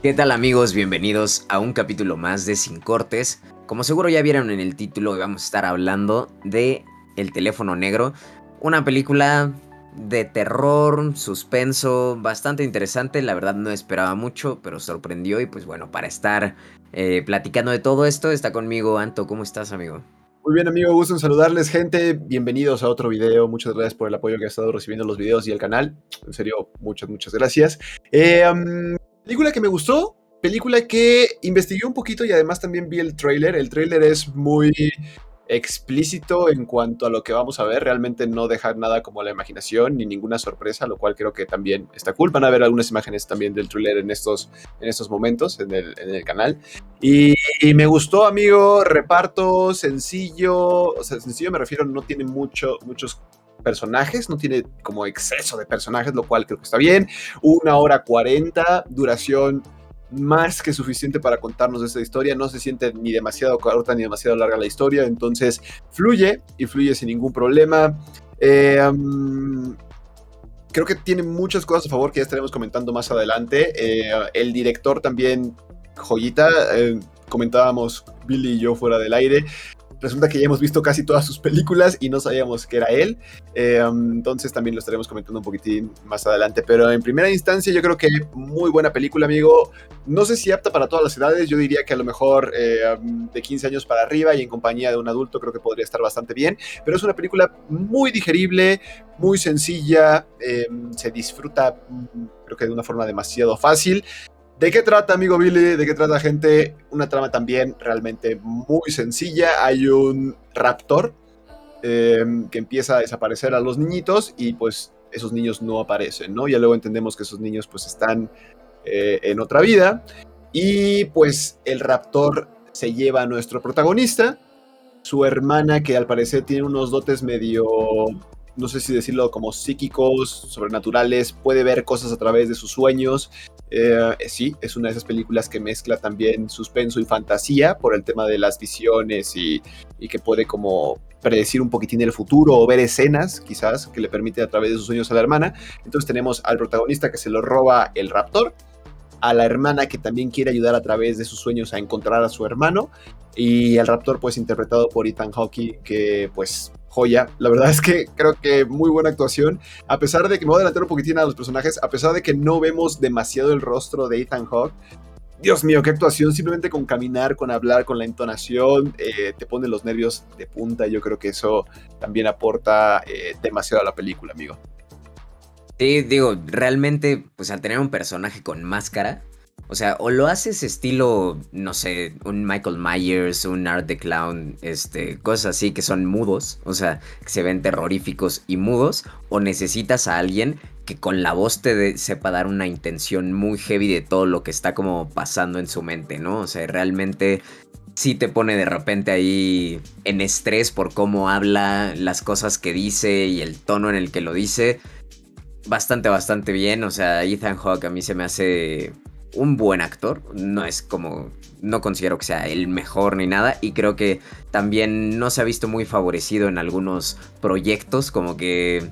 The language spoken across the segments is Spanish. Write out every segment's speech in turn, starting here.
¿Qué tal amigos? Bienvenidos a un capítulo más de Sin Cortes. Como seguro ya vieron en el título, hoy vamos a estar hablando de El teléfono negro, una película de terror, suspenso, bastante interesante, la verdad no esperaba mucho, pero sorprendió y pues bueno, para estar eh, platicando de todo esto está conmigo Anto, ¿cómo estás amigo? Muy bien, amigo, gusto en saludarles, gente. Bienvenidos a otro video. Muchas gracias por el apoyo que ha estado recibiendo los videos y el canal. En serio, muchas, muchas gracias. Eh, película que me gustó, película que investigué un poquito y además también vi el trailer. El trailer es muy explícito en cuanto a lo que vamos a ver, realmente no dejar nada como la imaginación ni ninguna sorpresa, lo cual creo que también está cool. Van a ver algunas imágenes también del thriller en estos, en estos momentos en el, en el canal. Y, me gustó, amigo, reparto sencillo, o sea, sencillo me refiero, no tiene mucho, muchos personajes, no tiene como exceso de personajes, lo cual creo que está bien. Una hora cuarenta, duración más que suficiente para contarnos esta historia. No se siente ni demasiado corta ni demasiado larga la historia. Entonces fluye y fluye sin ningún problema. Eh, creo que tiene muchas cosas a favor que ya estaremos comentando más adelante. Eh, el director también, joyita. Eh, comentábamos Billy y yo fuera del aire resulta que ya hemos visto casi todas sus películas y no sabíamos que era él. Eh, um, entonces también lo estaremos comentando un poquitín más adelante. Pero en primera instancia yo creo que muy buena película, amigo. No sé si apta para todas las edades. Yo diría que a lo mejor eh, um, de 15 años para arriba y en compañía de un adulto creo que podría estar bastante bien. Pero es una película muy digerible, muy sencilla. Eh, se disfruta mm, creo que de una forma demasiado fácil. ¿De qué trata, amigo Billy? ¿De qué trata, gente? Una trama también realmente muy sencilla. Hay un raptor em, que empieza a desaparecer a los niñitos y pues esos niños no aparecen, ¿no? Ya luego entendemos que esos niños pues están eh, en otra vida y pues el raptor se lleva a nuestro protagonista, su hermana que al parecer tiene unos dotes medio no sé si decirlo como psíquicos, sobrenaturales, puede ver cosas a través de sus sueños. Eh, sí, es una de esas películas que mezcla también suspenso y fantasía por el tema de las visiones y, que puede como predecir un poquitín el futuro o ver escenas quizás que le permite a través de sus sueños a la hermana. Entonces tenemos al protagonista que se lo roba el raptor, a la hermana que también quiere ayudar a través de sus sueños a encontrar a su hermano y el raptor pues interpretado por Ethan Hawke que pues joya. La verdad es que creo que muy buena actuación. A pesar de que me voy a adelantar un poquitín a los personajes, a pesar de que no vemos demasiado el rostro de Ethan Hawke, Dios mío, qué actuación. Simplemente con caminar, con hablar, con la entonación, eh, te pone los nervios de punta. Yo creo que eso también aporta eh, demasiado a la película, amigo. Sí, digo, realmente, pues al tener un personaje con máscara, o sea, o lo haces estilo, no sé, un Michael Myers, un Art the Clown, este, cosas así que son mudos, o sea, que se ven terroríficos y mudos, o necesitas a alguien que con la voz te sepa dar una intención muy heavy de todo lo que está como pasando en su mente, ¿no? O sea, realmente sí te pone de repente ahí en estrés por cómo habla, las cosas que dice y el tono en el que lo dice. Bastante, bastante bien. O sea, Ethan Hawke a mí se me hace un buen actor, no es como, no considero que sea el mejor ni nada y creo que también no se ha visto muy favorecido en algunos proyectos, como que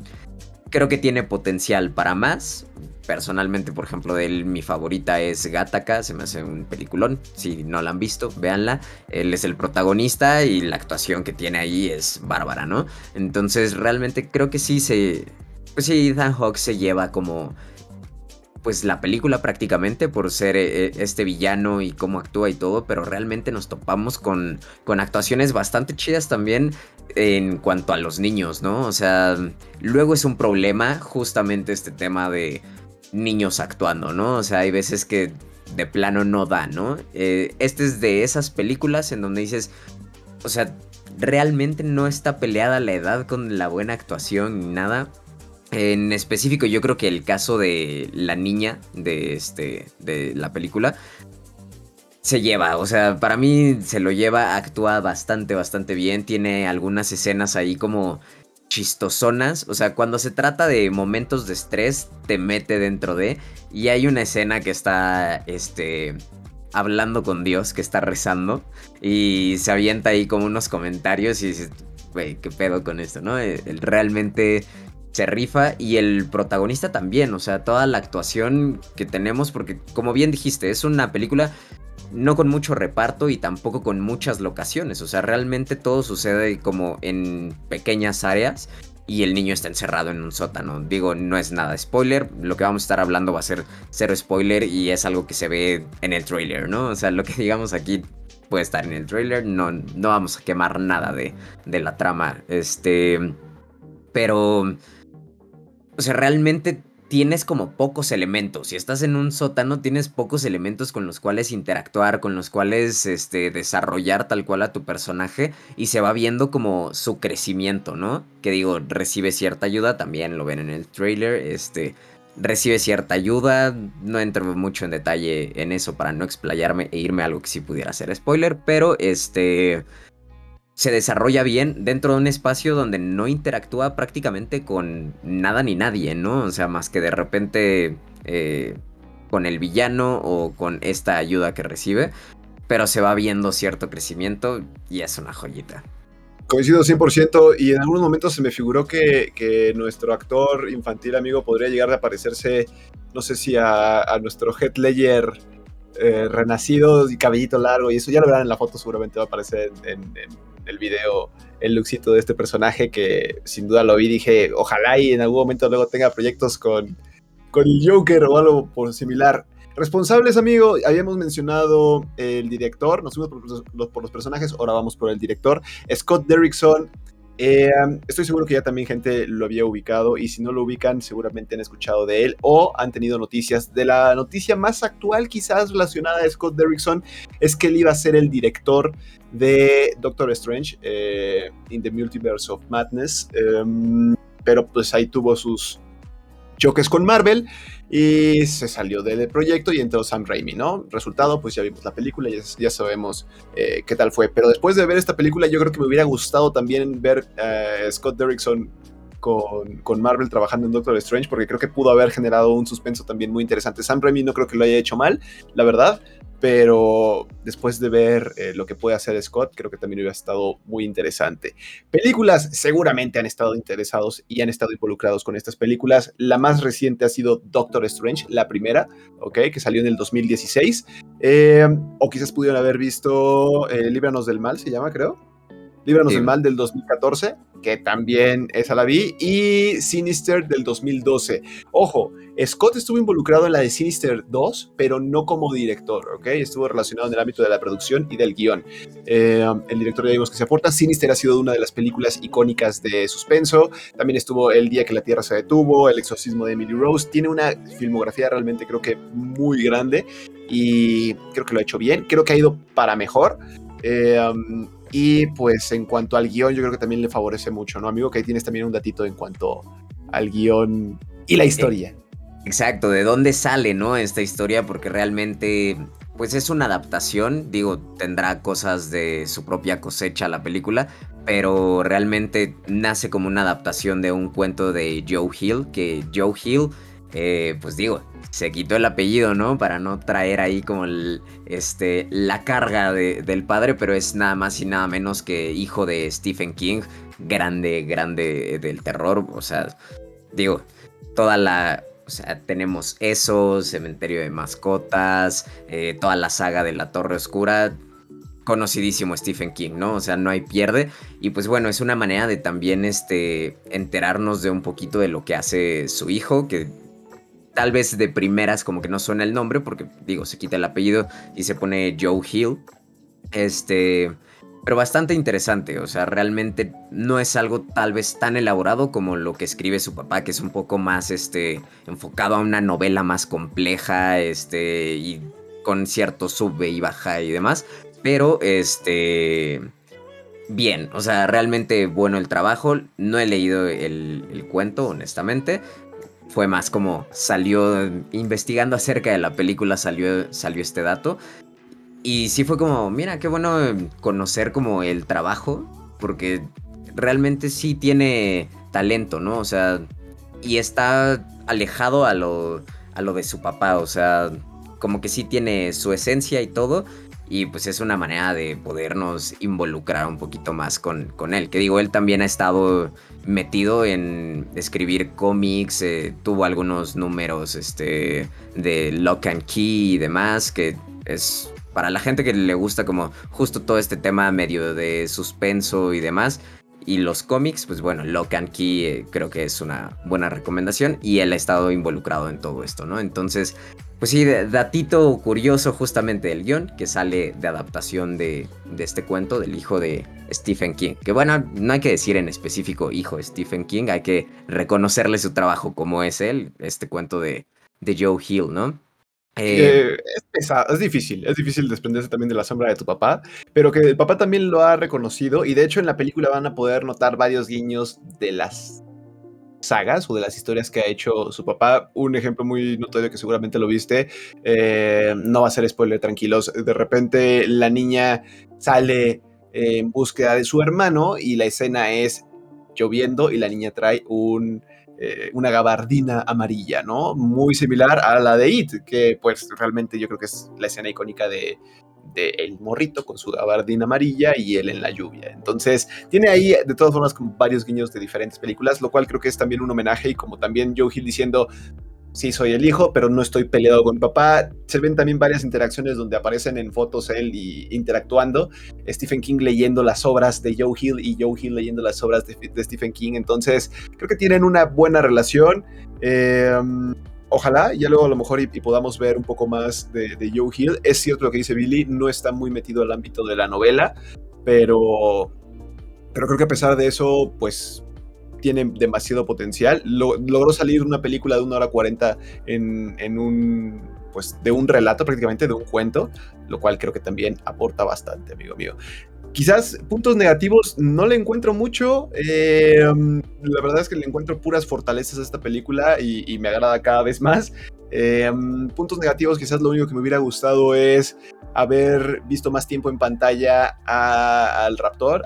creo que tiene potencial para más. Personalmente, por ejemplo, de él mi favorita es Gataka, se me hace un peliculón, si no la han visto, véanla. Él es el protagonista y la actuación que tiene ahí es bárbara, ¿no? Entonces realmente creo que sí se... Pues sí, Ethan Hawke se lleva como pues la película prácticamente por ser eh, eh, este villano y cómo actúa y todo, pero realmente nos topamos con, con actuaciones bastante chidas también en cuanto a los niños, ¿no? O sea, luego es un problema justamente este tema de niños actuando, ¿no? O sea, hay veces que de plano no da, ¿no? Eh, este es de esas películas en donde dices, o sea, realmente no está peleada la edad con la buena actuación ni nada en específico, yo creo que el caso de la niña de, este, de la película se lleva, o sea, para mí se lo lleva, actúa bastante, bastante bien, tiene algunas escenas ahí como chistosonas, o sea, cuando se trata de momentos de estrés, te mete dentro de, y hay una escena que está, este, hablando con Dios, que está rezando, y se avienta ahí como unos comentarios y dices, güey, qué pedo con esto, ¿no? Eh, realmente se rifa y el protagonista también, o sea, toda la actuación que tenemos, porque como bien dijiste, es una película no con mucho reparto y tampoco con muchas locaciones, o sea, realmente todo sucede como en pequeñas áreas y el niño está encerrado en un sótano. Digo, no es nada spoiler, lo que vamos a estar hablando va a ser cero spoiler y es algo que se ve en el trailer, ¿no? O sea, lo que digamos aquí puede estar en el trailer, no, no vamos a quemar nada de, de la trama, este... Pero... O sea, realmente tienes como pocos elementos. Si estás en un sótano, tienes pocos elementos con los cuales interactuar, con los cuales este, desarrollar tal cual a tu personaje y se va viendo como su crecimiento, ¿no? Que digo, recibe cierta ayuda, también lo ven en el trailer, este, recibe cierta ayuda, no entro mucho en detalle en eso para no explayarme e irme a algo que sí pudiera ser spoiler, pero este se desarrolla bien dentro de un espacio donde no interactúa prácticamente con nada ni nadie, ¿no? O sea, más que de repente eh, con el villano o con esta ayuda que recibe, pero se va viendo cierto crecimiento y es una joyita. Coincido 100% y en algunos momentos se me figuró que, nuestro actor infantil amigo podría llegar a parecerse, no sé si a, nuestro Head Ledger eh, renacido y cabellito largo y eso ya lo verán en la foto, seguramente va a aparecer en el video el luxito de este personaje que sin duda lo vi dije, ojalá y en algún momento luego tenga proyectos con, con el Joker o algo por similar. Responsables, amigo, habíamos mencionado el director, nos fuimos por los, por los personajes, ahora vamos por el director. Scott Derrickson eh, estoy seguro que ya también gente lo había ubicado y si no lo ubican seguramente han escuchado de él o han tenido noticias. De la noticia más actual quizás relacionada a Scott Derrickson es que él iba a ser el director de Doctor Strange eh, in the Multiverse of Madness, em, pero pues ahí tuvo sus choques con Marvel y se salió del proyecto y entró Sam Raimi, ¿no? Resultado, pues ya vimos la película, ya, ya sabemos eh, qué tal fue. Pero después de ver esta película, yo creo que me hubiera gustado también ver a Scott Derrickson con, con, Marvel trabajando en Doctor Strange, porque creo que pudo haber generado un suspenso también muy interesante. Sam Raimi no creo que lo haya hecho mal, la verdad, pero después de ver eh, lo que puede hacer Scott, creo que también hubiera estado muy interesante. Películas seguramente han estado interesados y han estado involucrados con estas películas. La más reciente ha sido Doctor Strange, la primera, ¿ok? Que salió en el 2016. Eh, o quizás pudieron haber visto eh, Líbranos del Mal, se llama, creo. Líbranos del Mal del 2014, que también esa la vi, y Sinister del 2012. Ojo, Scott estuvo involucrado en la de Sinister 2, pero no como director, ¿ok? Estuvo relacionado en el ámbito de la producción y del guion. Eh, el director ya vimos que se aporta. Sinister ha sido una de las películas icónicas de suspenso. También estuvo El día que la Tierra se detuvo, El exorcismo de Emily Rose. Tiene una filmografía realmente creo que muy grande y creo que lo ha hecho bien. Creo que ha ido para mejor. Eh, um, y pues en cuanto al guion, yo creo que también le favorece mucho, ¿no, amigo? Que ahí tienes también un datito en cuanto al guion y la historia. Exacto, de dónde sale, ¿no? Esta historia, porque realmente, pues es una adaptación, digo, tendrá cosas de su propia cosecha la película, pero realmente nace como una adaptación de un cuento de Joe Hill, que Joe Hill, eh, pues digo, se quitó el apellido, ¿no? Para no traer ahí como este, la carga del padre, pero es nada más y nada menos que hijo de Stephen King, grande, grande del terror, o sea, digo, toda la... O sea, tenemos eso, Cementerio de Mascotas, eh, toda la saga de la Torre Oscura, conocidísimo Stephen King, ¿no? O sea, no hay pierde. Y pues bueno, es una manera de también este, enterarnos de un poquito de lo que hace su hijo, que tal vez de primeras como que no suena el nombre, porque digo, se quita el apellido y se pone Joe Hill. Este, pero bastante interesante, o sea, realmente no es algo tal vez tan elaborado como lo que escribe su papá, que es un poco más este enfocado a una novela más compleja, este y con cierto sube y baja y demás, pero este bien, o sea, realmente bueno el trabajo. No he leído el, el, cuento, honestamente, fue más como salió investigando acerca de la película salió salió este dato. Y sí fue como mira qué bueno conocer como el trabajo porque realmente sí tiene talento no o sea y está alejado a lo a lo de su papá o sea como que sí tiene su esencia y todo y pues es una manera de podernos involucrar un poquito más con, con él. Que digo, él también ha estado metido en escribir cómics, eh, tuvo algunos números este, de Lock and Key y demás, que es para la gente que le gusta como justo todo este tema medio de suspenso y demás. Y los cómics, pues bueno, Lock and Key eh, creo que es una buena recomendación y él ha estado involucrado en todo esto, ¿no? Entonces, pues sí, datito curioso justamente del guion que sale de adaptación de, este cuento del hijo de Stephen King. Que bueno, no hay que decir en específico hijo de Stephen King, hay que reconocerle su trabajo como es él, este cuento de, de Joe Hill, ¿no? Eh, es pesado, es difícil, es difícil desprenderse también de la sombra de tu papá, pero que el papá también lo ha reconocido y de hecho en la película van a poder notar varios guiños de las sagas o de las historias que ha hecho su papá. Un ejemplo muy notorio que seguramente lo viste, eh, no va a ser spoiler, tranquilos. De repente la niña sale en búsqueda de su hermano y la escena es lloviendo y la niña trae un, eh, una gabardina amarilla, ¿no? Muy similar a la de It, que pues realmente yo creo que es la escena icónica de, el morrito con su gabardina amarilla y él en la lluvia. Entonces, tiene ahí de todas formas como varios guiños de diferentes películas, lo cual creo que es también un homenaje y como también Joe Hill diciendo, sí soy el hijo, pero no estoy peleado con mi papá. Se ven también varias interacciones donde aparecen en fotos él y interactuando. Stephen King leyendo las obras de Joe Hill y Joe Hill leyendo las obras de, Stephen King. Entonces, creo que tienen una buena relación. Eh, ojalá, ya luego a lo mejor y, podamos ver un poco más de, de, Joe Hill. Es cierto lo que dice Billy, no está muy metido al ámbito de la novela, pero, pero creo que a pesar de eso, pues tiene demasiado potencial. logró salir una película de una hora cuarenta en, en un pues de un relato prácticamente, de un cuento, lo cual creo que también aporta bastante, amigo mío. Quizás puntos negativos no le encuentro mucho. Eh, la verdad es que le encuentro puras fortalezas a esta película y, me agrada cada vez más. Eh, puntos negativos, quizás lo único que me hubiera gustado es haber visto más tiempo en pantalla al Raptor,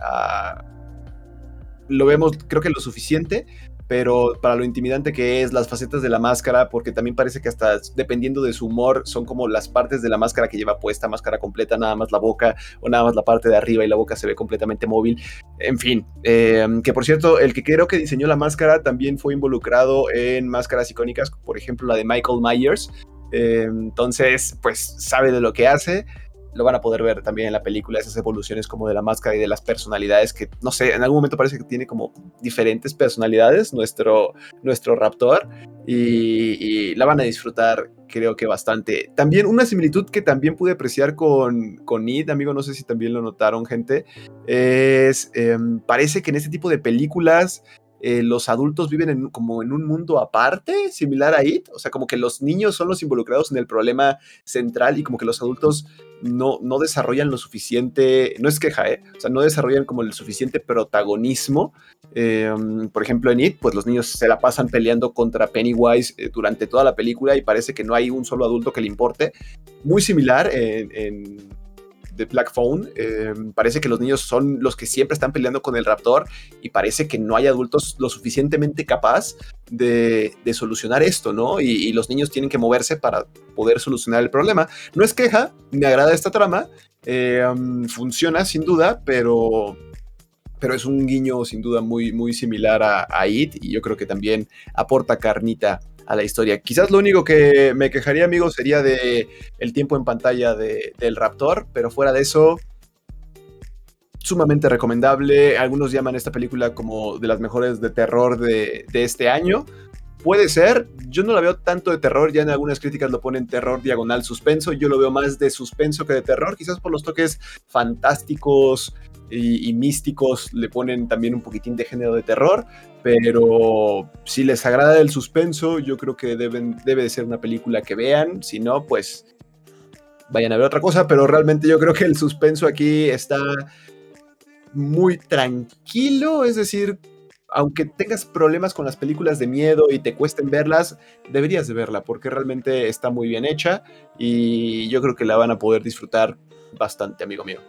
lo vemos creo que lo suficiente, pero para lo intimidante que es, las facetas de la máscara, porque también parece que hasta dependiendo de su humor, son como las partes de la máscara que lleva puesta, máscara completa, nada más la boca o nada más la parte de arriba y la boca se ve completamente móvil. En fin, em, que por cierto, el que creo que diseñó la máscara también fue involucrado en máscaras icónicas, por ejemplo la de Michael Myers. Em, entonces, pues sabe de lo que hace lo van a poder ver también en la película, esas evoluciones como de la máscara y de las personalidades que, no sé, en algún momento parece que tiene como diferentes personalidades nuestro, nuestro Raptor y, la van a disfrutar creo que bastante. También una similitud que también pude apreciar con, con It, amigo, no sé si también lo notaron gente, es, em, parece que en este tipo de películas eh, los adultos viven como en un mundo aparte, similar a IT, o sea, como que los niños son los involucrados en el problema central y como que los adultos no, no desarrollan lo suficiente, no es queja, ¿eh? o sea, no desarrollan como el suficiente protagonismo. Em, por ejemplo, en IT, pues los niños se la pasan peleando contra Pennywise eh, durante toda la película y parece que no hay un solo adulto que le importe. Muy similar en de Black Phone, eh, parece que los niños son los que siempre están peleando con el raptor y parece que no hay adultos lo suficientemente capaz de, solucionar esto, ¿no? Y, los niños tienen que moverse para poder solucionar el problema. No es queja, me agrada esta trama, eh, um, funciona sin duda, pero pero es un guiño sin duda muy, muy similar a, It y yo creo que también aporta carnita a la historia. Quizás lo único que me quejaría, amigo, sería de el tiempo en pantalla de, del Raptor, pero fuera de eso, sumamente recomendable. Algunos llaman esta película como de las mejores de terror de este año. Puede ser, yo no la veo tanto de terror, ya en algunas críticas lo ponen terror diagonal suspenso, yo lo veo más de suspenso que de terror, quizás por los toques fantásticos, y, místicos le ponen también un poquitín de género de terror, pero si les agrada el suspenso, yo creo que deben, debe de ser una película que vean, si no, pues vayan a ver otra cosa, pero realmente yo creo que el suspenso aquí está muy tranquilo, es decir, aunque tengas problemas con las películas de miedo y te cuesten verlas, deberías de verla porque realmente está muy bien hecha y yo creo que la van a poder disfrutar bastante, amigo mío.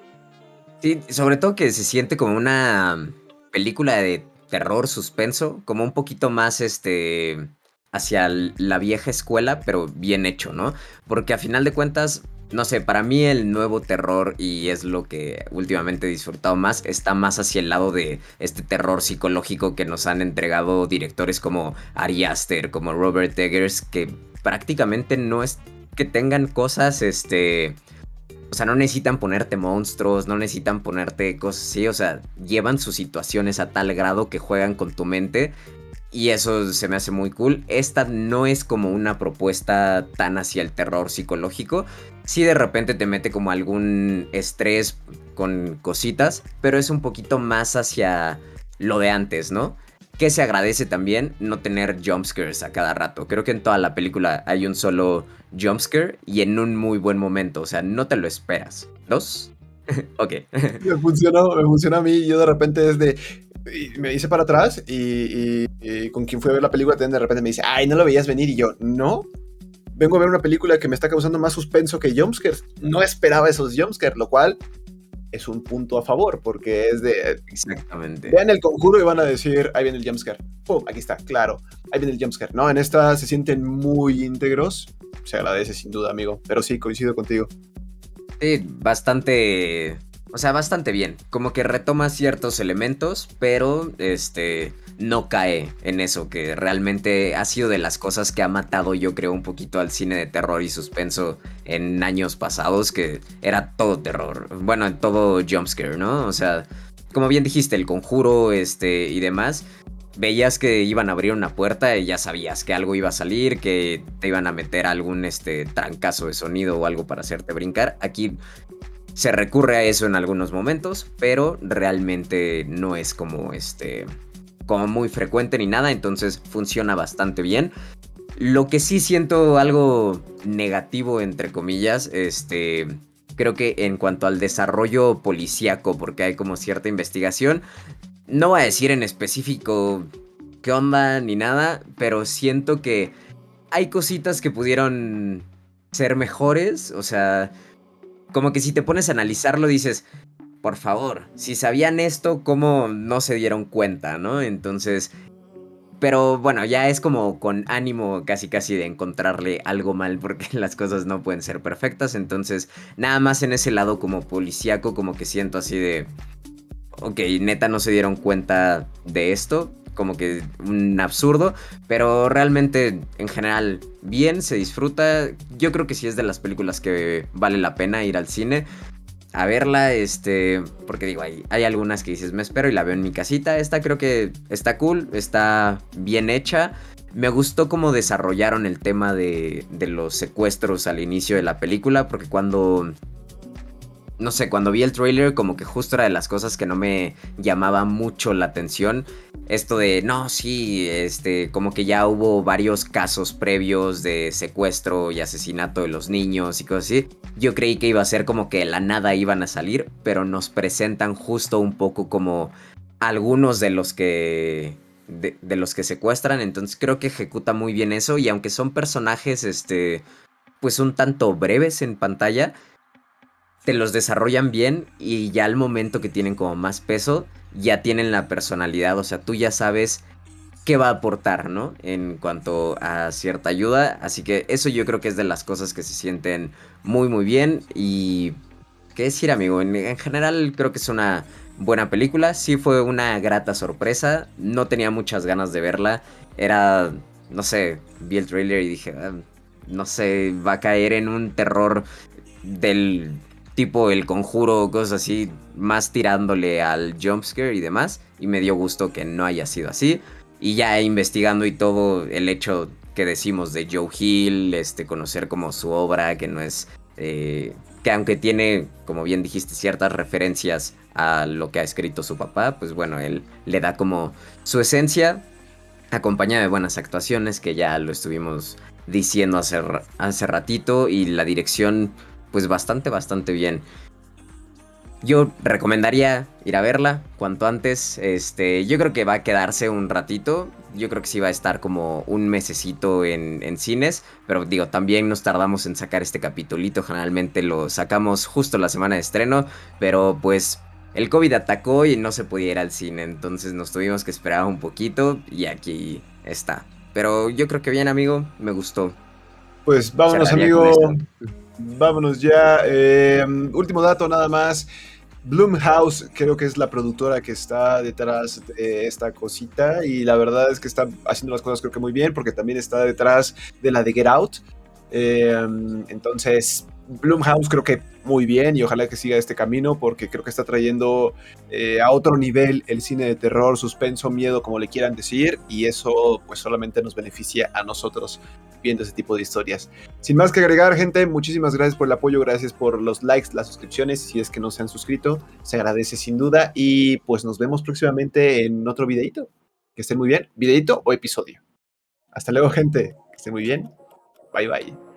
Sí, sobre todo que se siente como una película de terror, suspenso, como un poquito más este hacia la vieja escuela, pero bien hecho, ¿no? Porque a final de cuentas, no sé, para mí el nuevo terror, y es lo que últimamente he disfrutado más, está más hacia el lado de este terror psicológico que nos han entregado directores como Ari Aster, como Robert Eggers, que prácticamente no es que tengan cosas, este... O sea, no necesitan ponerte monstruos, no necesitan ponerte cosas así, o sea, llevan sus situaciones a tal grado que juegan con tu mente y eso se me hace muy cool. Esta no es como una propuesta tan hacia el terror psicológico. Sí de repente te mete como algún estrés con cositas, pero es un poquito más hacia lo de antes, ¿no? Que se agradece también no tener jumpscares a cada rato. Creo que en toda la película hay un solo jumpscare y en un muy buen momento. O sea, no te lo esperas. ¿Dos? ok. me funcionó, me funciona a mí. Yo de repente es de me hice para atrás y, con quien fue a ver la película de repente me dice, ay, no lo veías venir y yo, no. Vengo a ver una película que me está causando más suspenso que jumpscares. No esperaba esos jumpscares, lo cual es un punto a favor, porque es de... Exactamente. Vean el conjuro y van a decir, ahí viene el jumpscare. ¡Pum! Aquí está, claro. Ahí viene el jumpscare. No, en esta se sienten muy íntegros. Se agradece sin duda, amigo. Pero sí, coincido contigo. Sí, bastante o sea, bastante bien. Como que retoma ciertos elementos, pero este no cae en eso, que realmente ha sido de las cosas que ha matado, yo creo, un poquito al cine de terror y suspenso en años pasados, que era todo terror. Bueno, todo jumpscare, ¿no? O sea, como bien dijiste, el conjuro, este, y demás. Veías que iban a abrir una puerta y ya sabías que algo iba a salir, que te iban a meter algún este trancazo de sonido o algo para hacerte brincar. Aquí se recurre a eso en algunos momentos, pero realmente no es como este como muy frecuente ni nada, entonces funciona bastante bien. Lo que sí siento algo negativo entre comillas, este creo que en cuanto al desarrollo policíaco, porque hay como cierta investigación, no voy a decir en específico qué onda ni nada, pero siento que hay cositas que pudieron ser mejores, o sea, como que si te pones a analizarlo dices, por favor, si sabían esto, ¿cómo no se dieron cuenta, no? Entonces, pero bueno, ya es como con ánimo casi casi de encontrarle algo mal porque las cosas no pueden ser perfectas. Entonces, nada más en ese lado como policíaco, como que siento así de... Ok, neta no se dieron cuenta de esto como que un absurdo, pero realmente en general bien, se disfruta. Yo creo que sí es de las películas que vale la pena ir al cine a verla, este, porque digo, hay, hay algunas que dices, me espero y la veo en mi casita. Esta creo que está cool, está bien hecha. Me gustó cómo desarrollaron el tema de, de los secuestros al inicio de la película, porque cuando no sé, cuando vi el trailer como que justo era de las cosas que no me llamaba mucho la atención. Esto de, no, sí, este, como que ya hubo varios casos previos de secuestro y asesinato de los niños y cosas así. Yo creí que iba a ser como que la nada iban a salir, pero nos presentan justo un poco como algunos de los que... De, de los que secuestran, entonces creo que ejecuta muy bien eso y aunque son personajes, este, pues un tanto breves en pantalla, te los desarrollan bien y ya al momento que tienen como más peso, ya tienen la personalidad, o sea, tú ya sabes qué va a aportar, ¿no? En cuanto a cierta ayuda, así que eso yo creo que es de las cosas que se sienten muy muy bien. Y qué decir amigo, en, general creo que es una buena película, sí fue una grata sorpresa, no tenía muchas ganas de verla, era, no sé, vi el trailer y dije, ah, no sé, va a caer en un terror del tipo el conjuro, cosas así, más tirándole al jumpscare y demás. Y me dio gusto que no haya sido así. Y ya investigando y todo el hecho que decimos de Joe Hill, este, conocer como su obra, que no es... Eh, que aunque tiene, como bien dijiste, ciertas referencias a lo que ha escrito su papá, pues bueno, él le da como su esencia, acompañada de buenas actuaciones, que ya lo estuvimos diciendo hace, hace ratito, y la dirección pues bastante, bastante bien. Yo recomendaría ir a verla cuanto antes. Este, yo creo que va a quedarse un ratito. Yo creo que sí va a estar como un mesecito en, en, cines. Pero digo, también nos tardamos en sacar este capitulito. Generalmente lo sacamos justo la semana de estreno. Pero pues el COVID atacó y no se podía ir al cine. Entonces nos tuvimos que esperar un poquito. Y aquí está. Pero yo creo que bien, amigo. Me gustó. Pues vámonos, amigo. Vámonos ya. Eh, último dato nada más. Bloomhouse creo que es la productora que está detrás de esta cosita y la verdad es que está haciendo las cosas creo que muy bien porque también está detrás de la de Get Out. Eh, entonces, Bloomhouse creo que muy bien y ojalá que siga este camino porque creo que está trayendo eh, a otro nivel el cine de terror, suspenso, miedo, como le quieran decir, y eso pues solamente nos beneficia a nosotros viendo ese tipo de historias. Sin más que agregar, gente, muchísimas gracias por el apoyo, gracias por los likes, las suscripciones, si es que no se han suscrito, se agradece sin duda y pues nos vemos próximamente en otro videito. Que estén muy bien, videito o episodio. Hasta luego, gente, que estén muy bien. Bye bye.